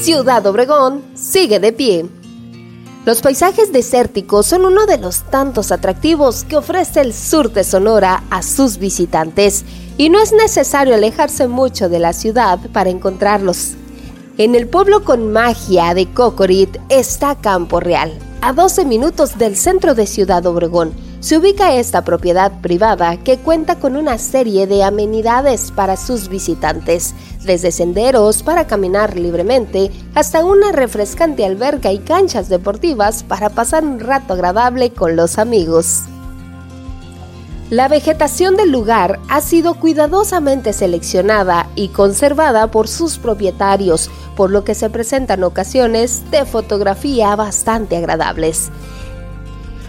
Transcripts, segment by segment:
Ciudad Obregón sigue de pie. Los paisajes desérticos son uno de los tantos atractivos que ofrece el sur de Sonora a sus visitantes y no es necesario alejarse mucho de la ciudad para encontrarlos. En el pueblo con magia de Cocorit está Campo Real, a 12 minutos del centro de Ciudad Obregón se ubica esta propiedad privada que cuenta con una serie de amenidades para sus visitantes, desde senderos para caminar libremente hasta una refrescante alberca y canchas deportivas para pasar un rato agradable con los amigos. La vegetación del lugar ha sido cuidadosamente seleccionada y conservada por sus propietarios, por lo que se presentan ocasiones de fotografía bastante agradables.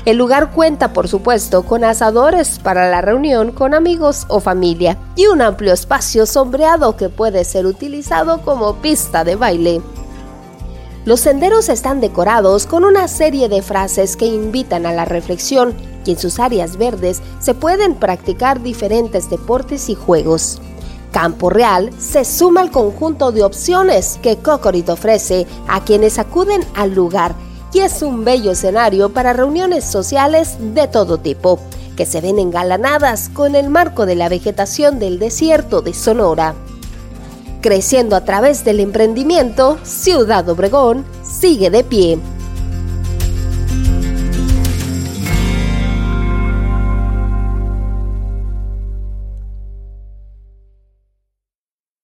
El lugar cuenta, por supuesto, con asadores para la reunión con amigos o familia y un amplio espacio sombreado que puede ser utilizado como pista de baile. Los senderos están decorados con una serie de frases que invitan a la reflexión y en sus áreas verdes se pueden practicar diferentes deportes y juegos. Campo Real se suma al conjunto de opciones que Cocorit ofrece a quienes acuden al lugar y es un bello escenario para reuniones sociales de todo tipo, que se ven engalanadas con el marco de la vegetación del desierto de Sonora. Creciendo a través del emprendimiento, Ciudad Obregón sigue de pie.